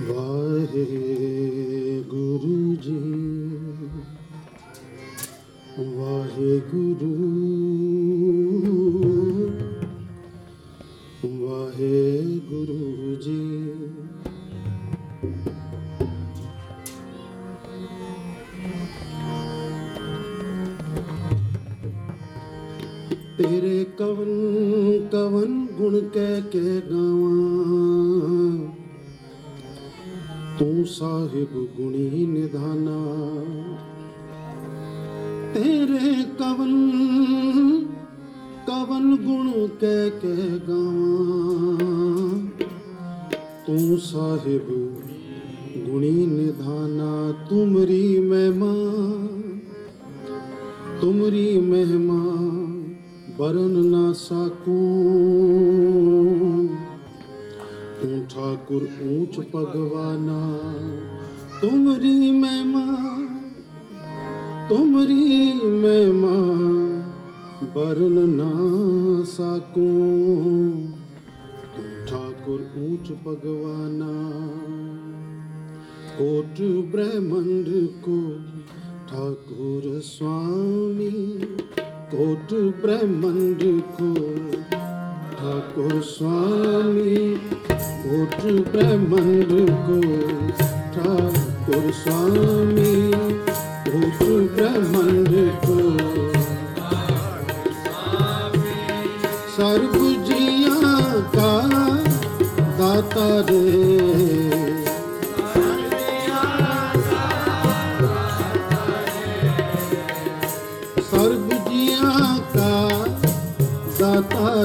ਵਾਹਿਗੁਰੂ ਜੀ ਵਾਹਿਗੁਰੂ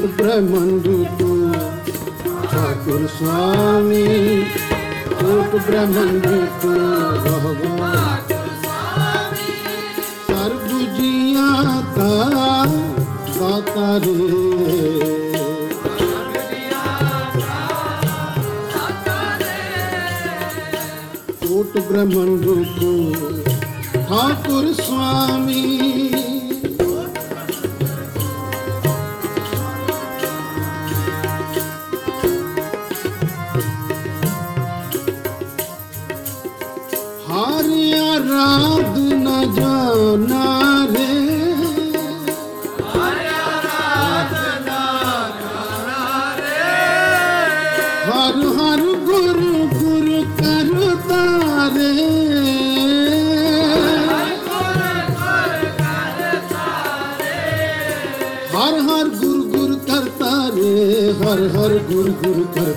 బ్రహ్మండు ठाकुर स्वामी कोट ब्रह्मंड को भगवान सर्वजिया का दाता रे कोट ब्रह्मंड को ठाकुर स्वामी গুরু তোর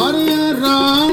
Hare Rama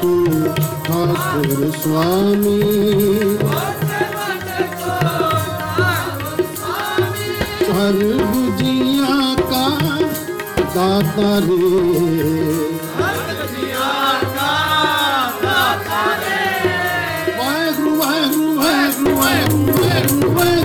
को ठाकुर स्वामी हर बुझिया का दाता रे वाहेगुरु वाहेगुरु वाहेगुरु वाहेगुरु वाहेगुरु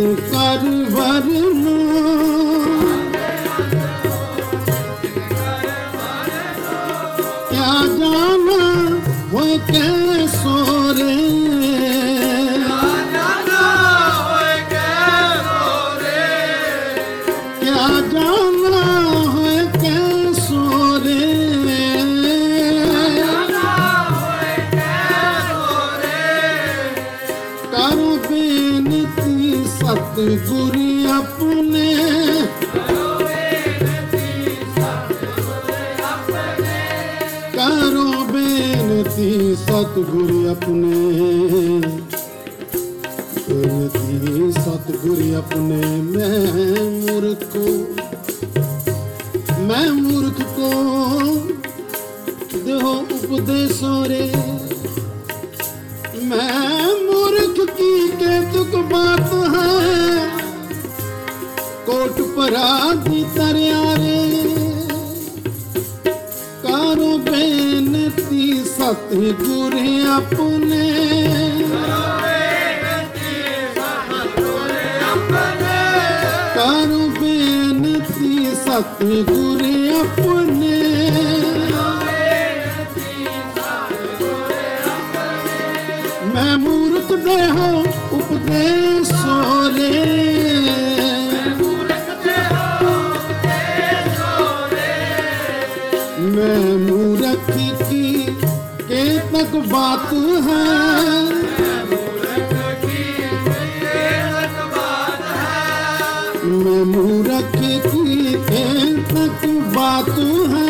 ਤੂੰ ਕਰ ਵਰਨਾ ਕਿਆ ਜਾਣਾ ਹੋਏ ਕਹਿ ਸਤਗੁਰ ਆਪਣੇ। ਕਰਦੀ ਸਤਗੁਰ ਆਪਣੇ। ਮੈਂ ਮੂਰਖ ਕੋ, ਮੈਂ ਮੂਰਖ ਕੋ। ਦੇਹੋ ਉਪਦੇਸੋ ਰੇ। ਮੈਂ ਮੂਰਖ ਕੀ ਕੇ ਤੁਕ ਬਾਤ ਹੈ। ਕੋਟ ਪਰਾ ਦੀ ਤਰਿਆ ਰੇ। ਕਾਰੋ ਬੇਨਤੀ ਸਤਿਗੁਰ अपने करू बेनती सतगुरु Mm-hmm.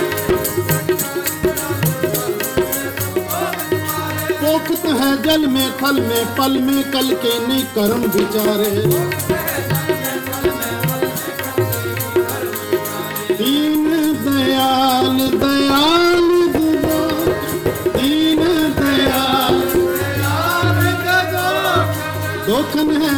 है जल में थल में पल में कल के नहीं कर्म विचारे दीन दयाल दयाल दो दीन दयाल दोखन है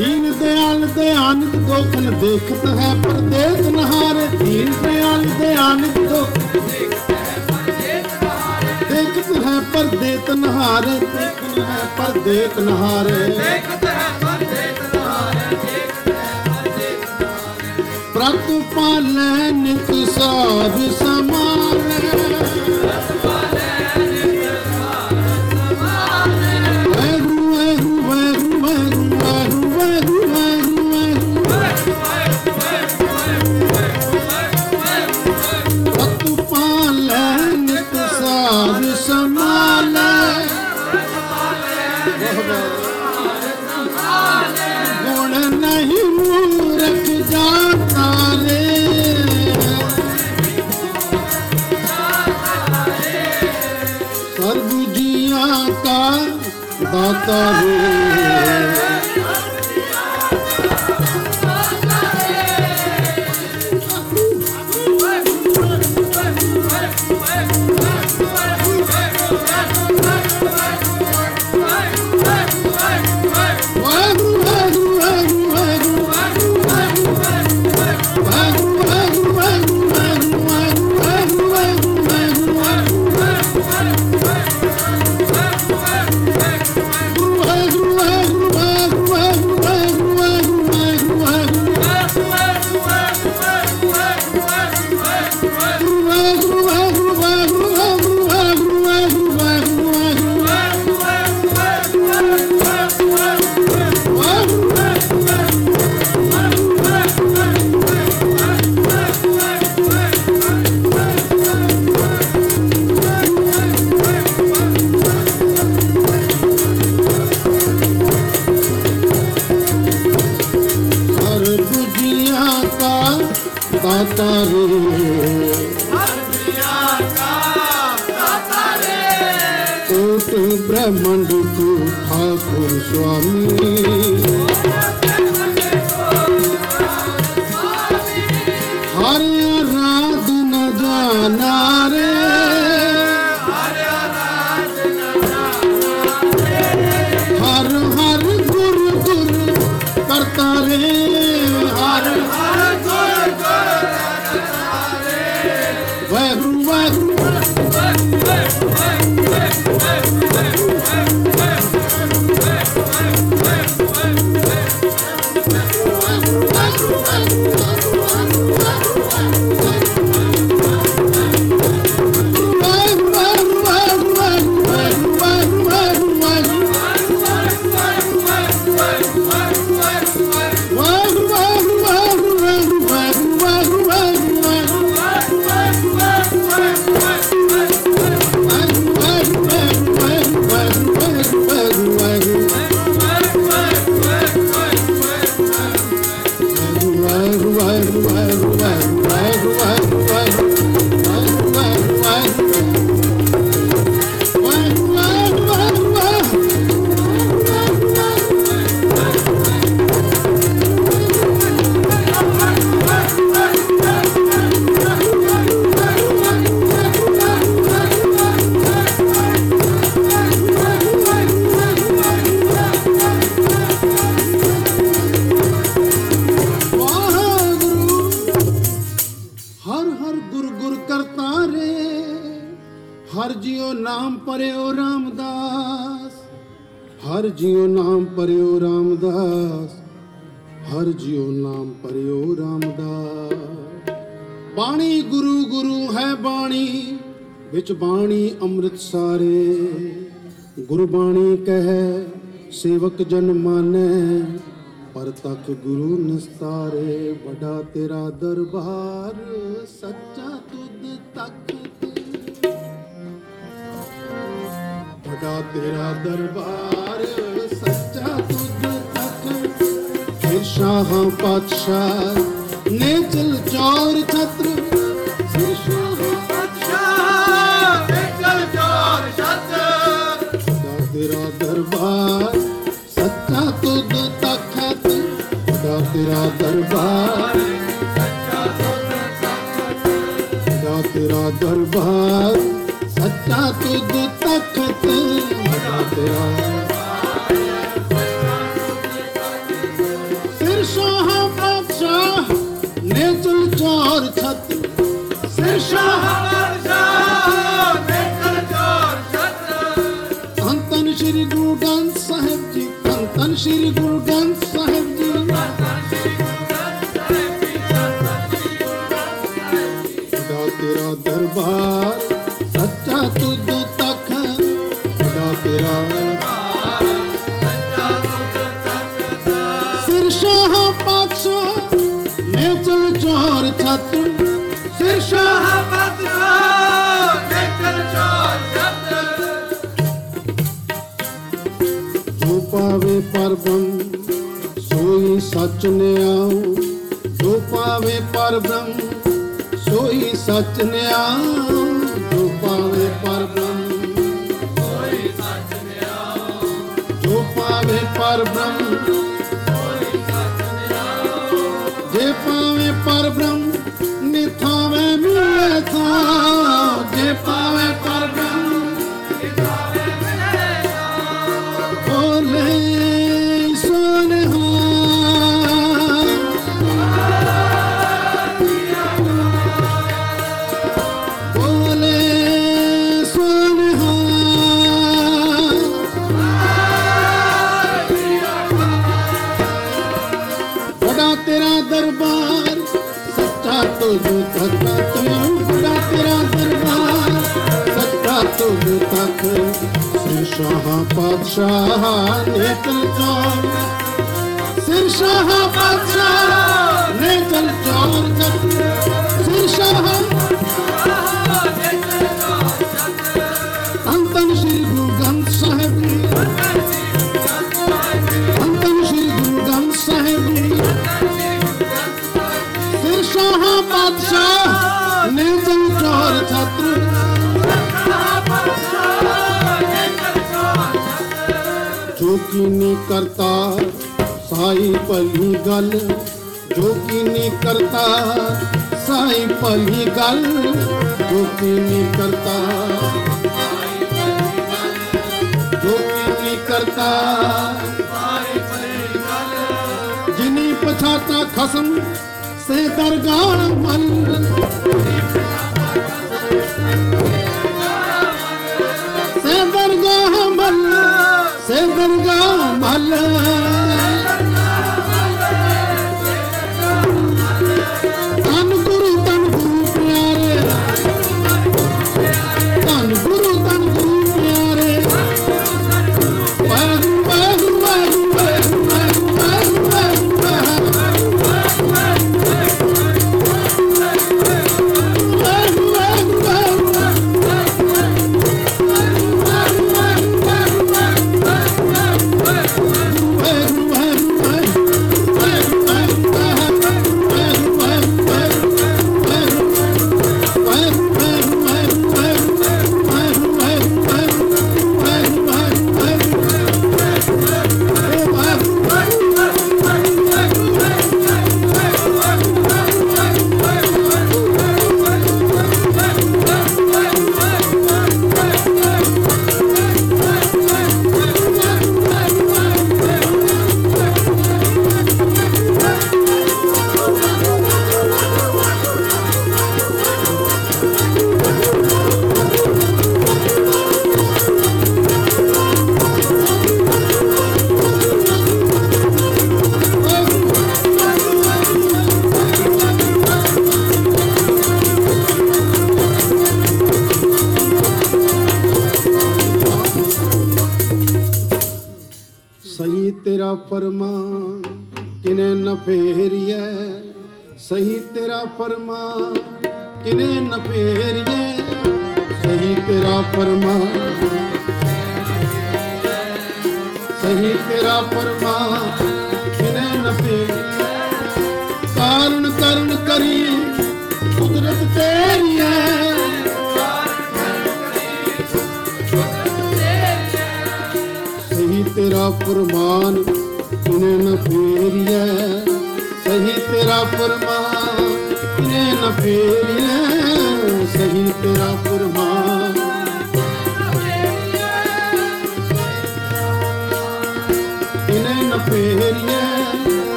दीन दयाल दयानंद दोखन देखत है पर देख नहारे दीन दयाल दयानंद दोखन ਹੈ ਪਰਦੇ ਤਨਹਾਰੇ ਦੇਖਤ ਹੈ ਪਰਦੇ ਤਨਹਾਰੇ। ਦੇਖਤ ਹੈ ਪਰਦੇ ਤਨਹਾਰੇ ਦੇਖਤ ਹੈ ਪਰਦੇ ਤਨਹਾਰੇ ਪ੍ਰਤਪਾਲੈ ਨਿਤ ਸਾਧ ਸਮਾਲੇ। তরু ਨਾਨਕ ਜਨ ਮਾਨੈ, ਪਰ ਤੱਕ ਗੁਰੂ ਨਸਤਾਰੇ। ਬੜਾ ਤੇਰਾ ਦਰਬਾਰ, ਸੱਚਾ ਤੁਧ ਤਖਤ ਬੜਾ ਤੇਰਾ ਦਰਬਾਰ, ਸੱਚਾ ਤੁਧ ਤੱਕ ਫਿਰ ਸ਼ਾਹ ਪਾਤਸ਼ਾਹ Patreon. ਬ੍ਰਹਮ ਸੋਈ ਸੱਚ ਨਿਆਉ ਜੋ ਪਾਵੇ ਪਰ ਸੋਈ ਸੱਚ ਨਿਆਉ ਬਾਦਸ਼ਾਹ ਨੇ ਕਲਜੋਰ ਸਿਰ ਸ਼ਾਹ ਬਾਦਸ਼ਾਹ ਨੇ ਕਲਜੋਰ ਕਰ ਨਹੀਂ ਕਰਤਾ, ਸਾਈ ਭਲੀ ਗੱਲ, ਜੋ ਕੀ ਨਹੀਂ ਕਰਤਾ, ਸਾਈ ਭਲੀ ਗੱਲ, ਜੋ ਕੀ ਨਹੀਂ ਕਰਤਾ। ਜੋ ਕੀ ਨਹੀਂ ਕਰਤਾ, ਜਿਨੀ ਪਛਾਤਾ ਖਸਮ, ਸੇ ਦਰਗਾਹ ਮਨ கருகா மல்ல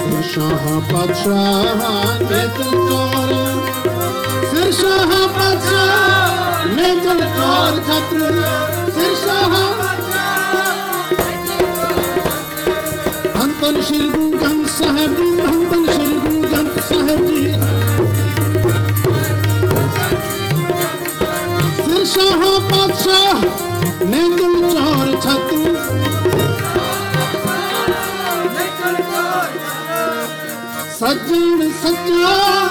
ਫਿਰ ਸ਼ਾਹ ਪਾਤਸ਼ਾਹ ਨੇ ਤੂੰ ਤੋਰ ਫਿਰ ਸ਼ਾਹ ਪਾਤਸ਼ਾਹ ਨੇ ਤੂੰ ਤੋਰ ਖਤਰ ਫਿਰ ਸ਼ਾਹ ਹੰਤਨ ਸ਼੍ਰੀ ਗੁਰੂ ਗ੍ਰੰਥ ਸਾਹਿਬ ਜੀ ਹੰਤਨ ਸ਼੍ਰੀ ਗੁਰੂ ਗ੍ਰੰਥ ਸਾਹਿਬ ਜੀ ਫਿਰ ਸ਼ਾਹ ਪਾਤਸ਼ਾਹ ਨੇ ਤੂੰ ਤੋਰ ਖਤਰ beautiful girl.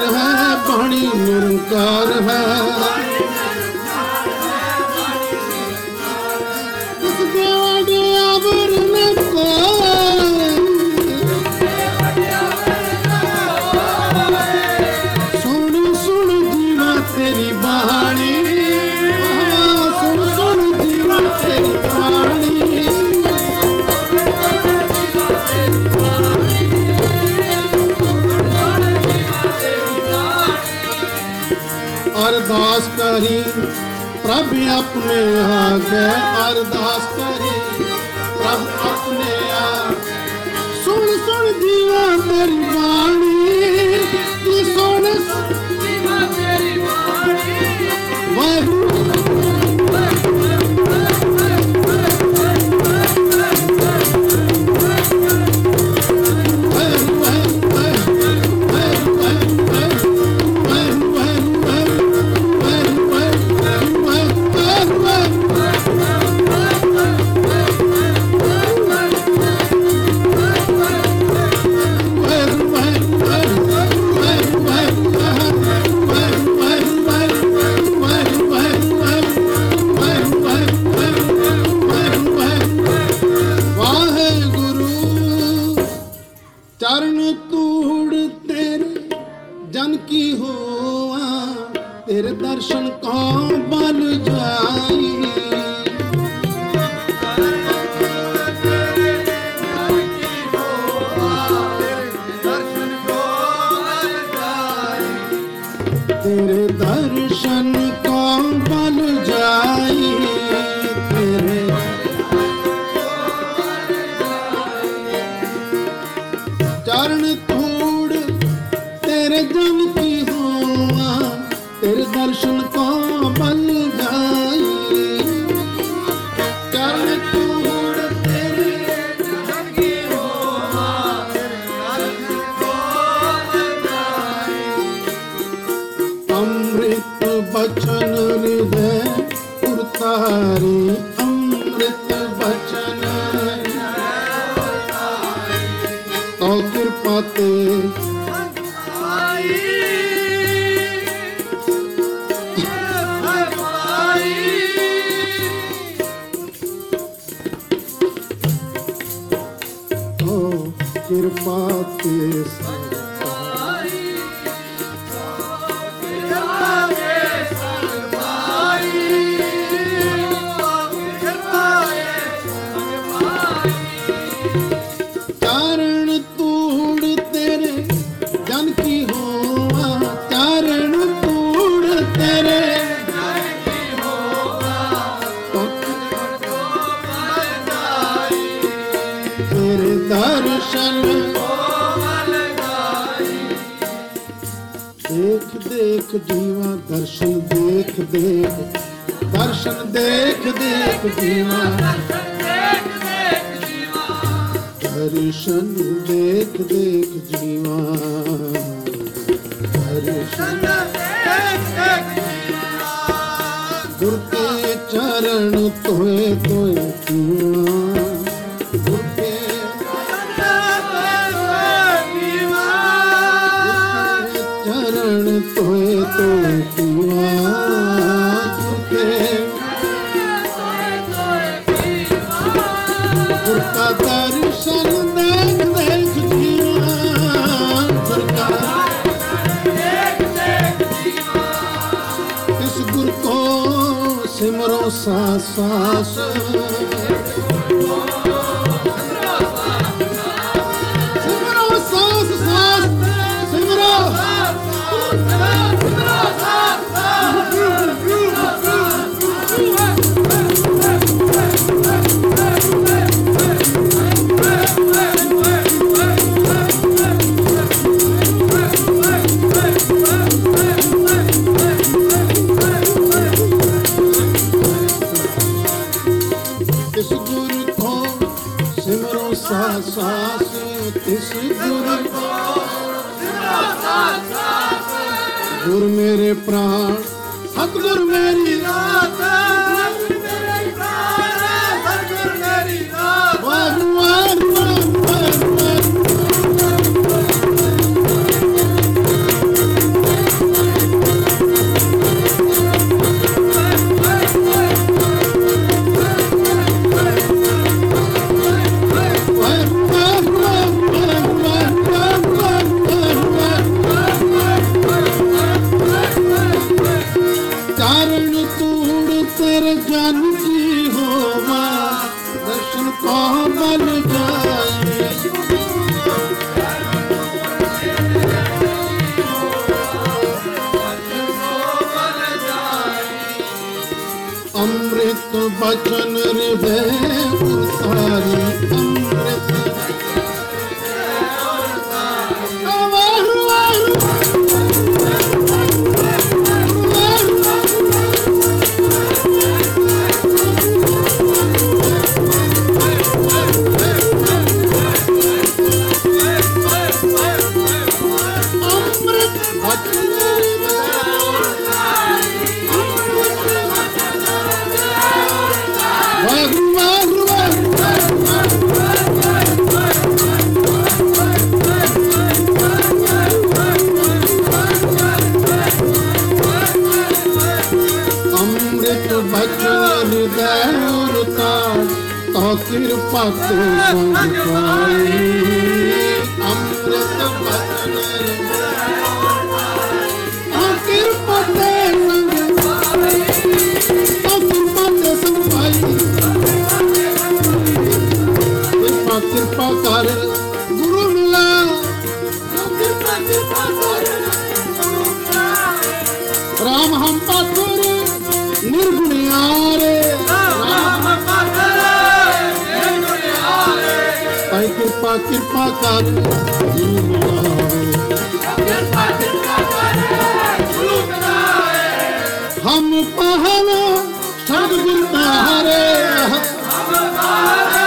ਹੈ ਬਾਣੀ ਨਿਰੰਕਾਰ ਹੈ। ਕਰੀ ਪ੍ਰਭ ਆਪਣੇ ਆਗੇ ਅਰਦਾਸ ਕਰੀ ਪ੍ਰਭ ਆਪਣੇ ਆ ਸੁਣ ਸੁਣ ਦੀਵਾ ਮੇਰੀ ਬਾਣੀ ਦੇਖ ਦੇਖ, ਜੀਵਾ ਦਰਸ਼ਨ ਦੇਖ ਦੇਖ। ਦਰਸ਼ਨ ਦੇਖ ਦੇਖ, ਜੀਵਾ। ਦਰਸ਼ਨ ਦੇਖ ਦੇਖ, ਜੀਵਾ। ਦਰਸ਼ਨ ਦੇਖ ਚਰਨ ਤੋਏ ਤੋਏ ਜੀਵਾ ਸਾਸ ਗੁਰ ਮੇਰੇ ਪ੍ਰਾਣ ਕਿਰਪਾ ਕਿਰਪਾ ਕਰ ਹਮ ਪਹਲੋ ਸਤਿਗੁਰ ਤਾਰੇ ਹਮ ਪਹਲੋ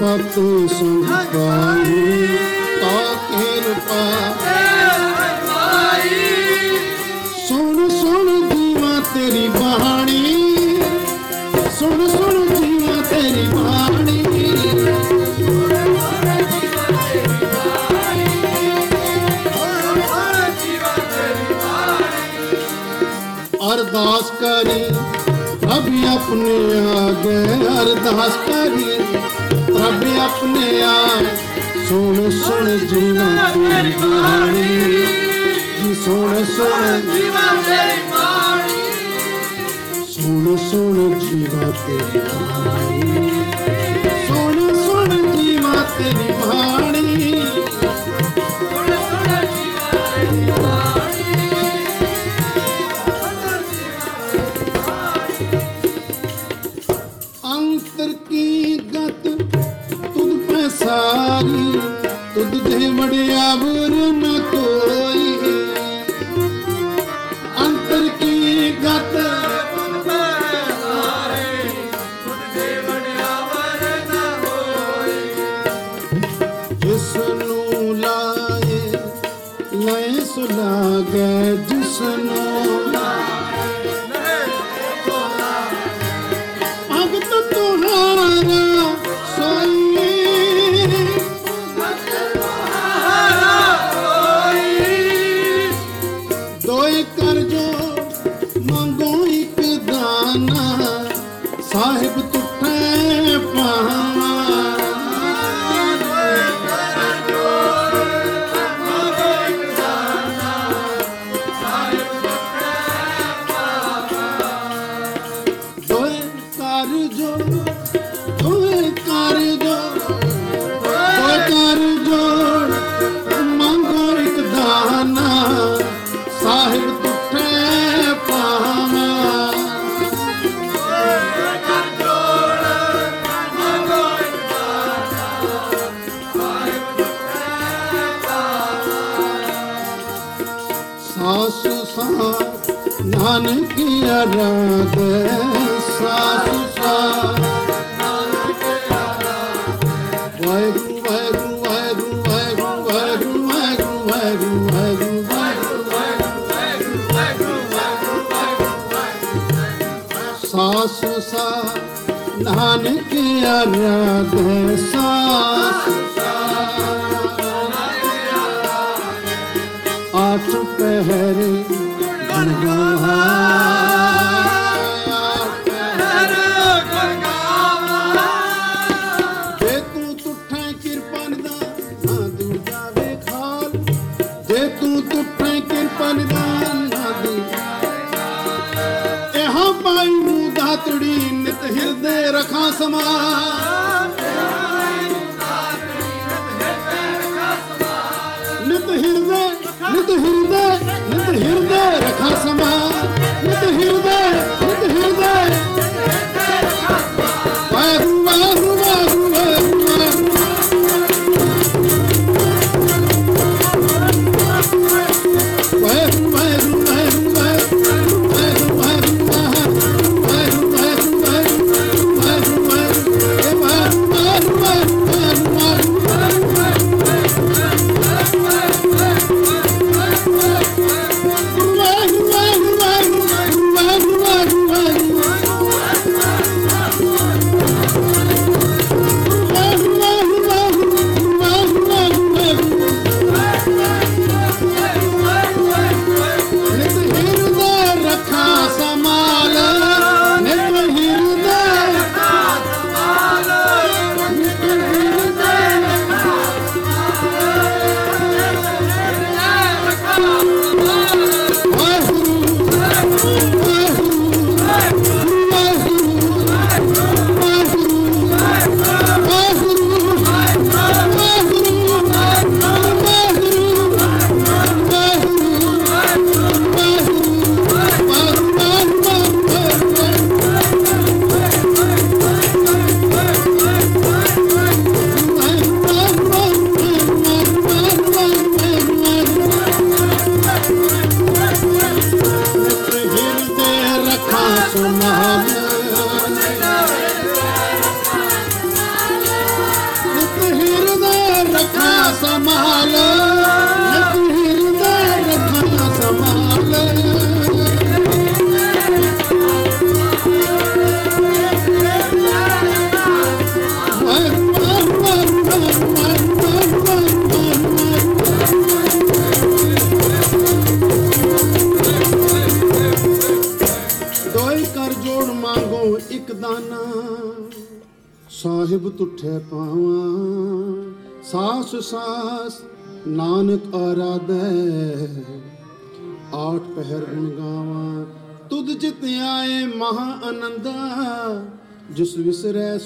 ਪਤੂ ਸੁਨ ਪਾਈ ਤਾ ਸੁਣ ਸੁਣ ਜੀਵਾ ਤੇਰੀ ਤੇਰੀ ਅਰਦਾਸ ਕਰੀ ਅਭੀ ਆਪਣੇ ਆਗੇ। ਅਰਦਾਸ ਕਰੀ ਆਪਣੇ ਆਣ ਸੁਣ ਸੁਣ ਜੀਵਨ ਦੀ ਕਹਾਣੀ ਜੀ ਸੁਣ ਸੁਣ ਜੀਵਨ ਤੇਰੀ ਕਹਾਣੀ ਸੁਣ ਸੁਣ ਜੀਵਨ ਤੇਰੀ ਕਹਾਣੀ Oh.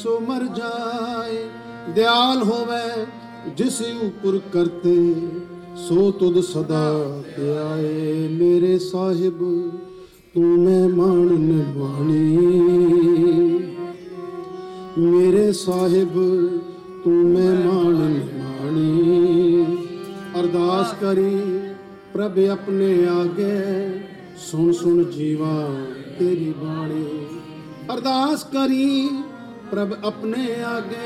ਸੋ ਮਰ ਜਾਏ, ਦਿਆਲ ਹੋਵੇ ਜਿਸ ਉਪਰ ਕਰਤੇ, ਸੋ ਤੁਧ ਸਦਾ ਧਿਆਏ ਮੇਰੇ ਸਾਹਿਬ, ਤੂੰ ਮੈਂ ਮਾਣ ਨਿਵਾਣੀ ਮੇਰੇ ਸਾਹਿਬ, ਤੂੰ ਮੈਂ ਮਾਣ ਨਿਵਾਣੀ ਅਰਦਾਸ ਕਰੀ ਪ੍ਰਭ ਆਪਣੇ ਆਗੇ, ਸੁਣ ਸੁਣ ਜੀਵਾ ਤੇਰੀ ਬਾਣੀ। ਅਰਦਾਸ ਕਰੀ ਪ੍ਰਭ ਆਪਣੇ ਆਗੇ।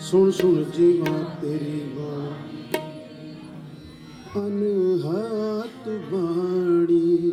ਸੁਣ ਸੁਣ ਜੀਵਾ ਤੇਰੀ ਬਾਣੀ ਅਨਹਤ ਬਾਣੀ।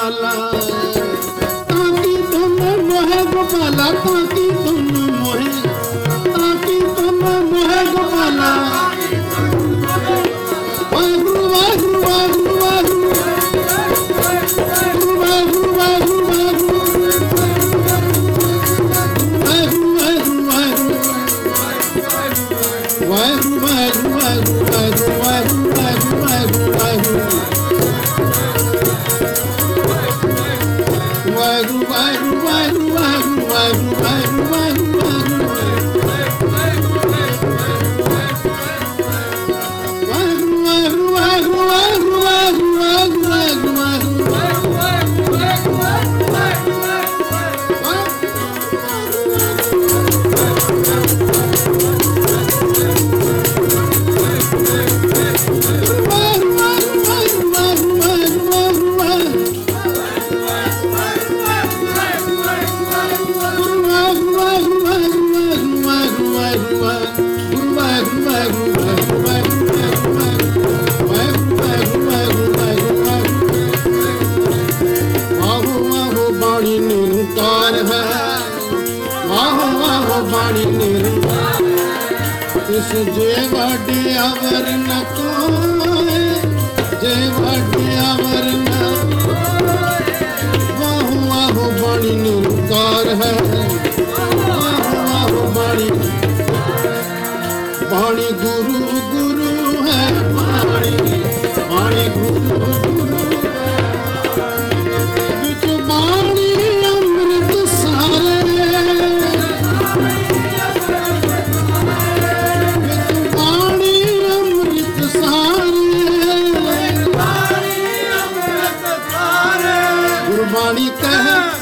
গোপালা। তাকি তুমি মোহে গোপালা তাকি তুমি মোহে গোপালা।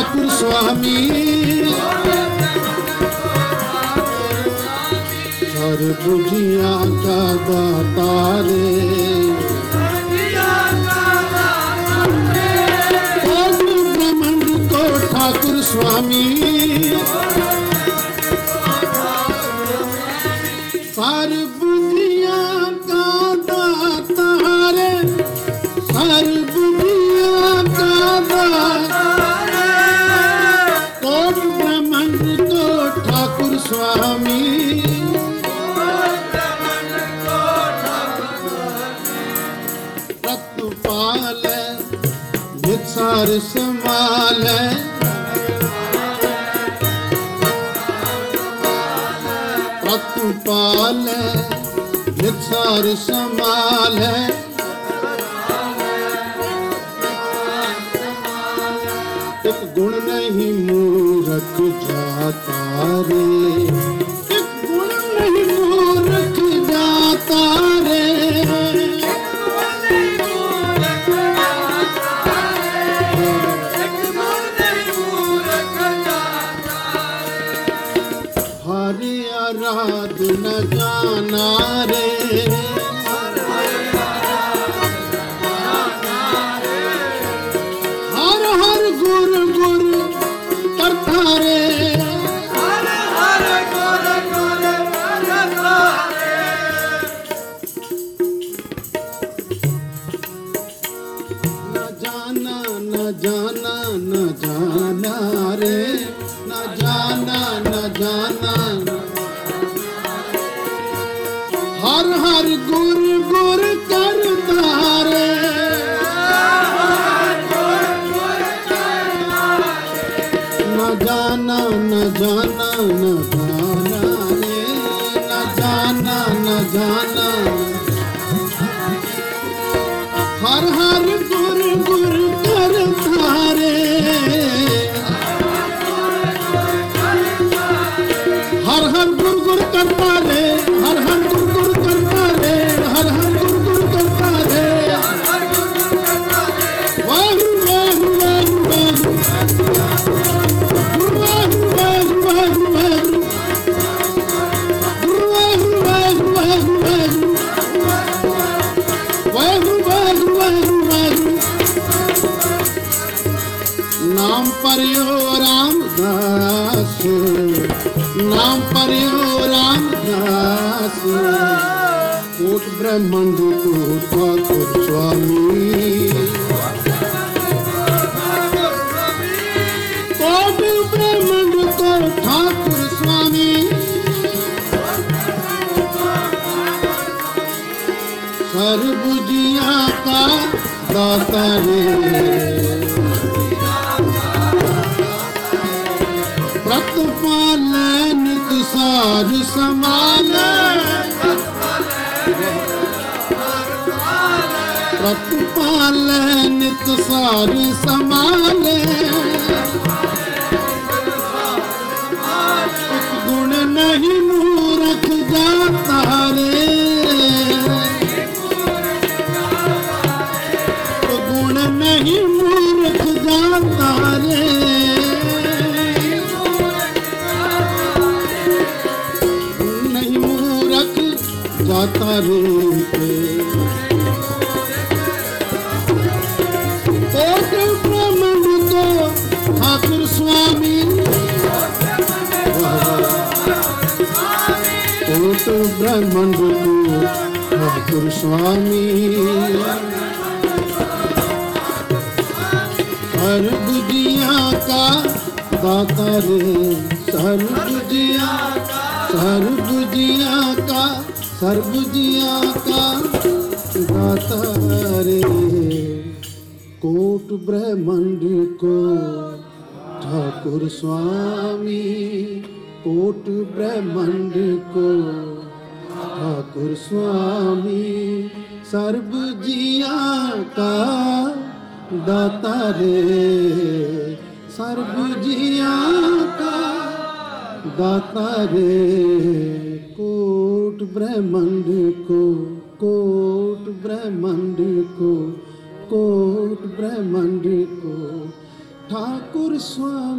ठाकुर स्वामी हर बुढ़िया का दाता रे स्वामी और संभाले एक गुण नहीं मूरत जाता रे ਆਰਾਧ ਨਾ ਜਾਣਾ ਰੇ। मंदिर ठाकुर स्वामी ਹਰ ਬੁਝਿਆ ਕਾ ਦਾਤਾ ਰੇ ਸਮਾਨ ਸੰਭਾਲੇ, ਨਿਤ ਸਾਰ ਸੰਭਾਲੇ। ਗੁਣ ਨਹੀਂ ਮੂਰਖ ਦਾ ਤਾਰੇ ਗੁਣ ਨਹੀਂ ਮੂਰਖ ਦਾ ਤਾਰੇ ਨਹੀਂ ਮੂਰਖ ਦਾ ਤਾਰੇ ਸੰਤ ਬ੍ਰਹਮਣ ਗੁਰੂ ਵਾਹਿਗੁਰੂ ਸੁਆਮੀ ਹਰ ਬੁਝਿਆ ਕਾ ਦਾਤਾ ਰੇ ਹਰ ਬੁਝਿਆ ਹਰ ਬੁਝਿਆ ਕਾ ਸਰਬ ਜੀਆ ਕਾ ਦਾਤਾ ਰੇ ਕੋਟ ਬ੍ਰਹਮੰਡ ਕੋ ठाकुर स्वामी, कोट रे सर्व जिया का दाता रे, कोट ब्रह्मंड को, कोट ब्रह्मंड को, कोट ब्रह्मंड को, ठाकुर स्वामी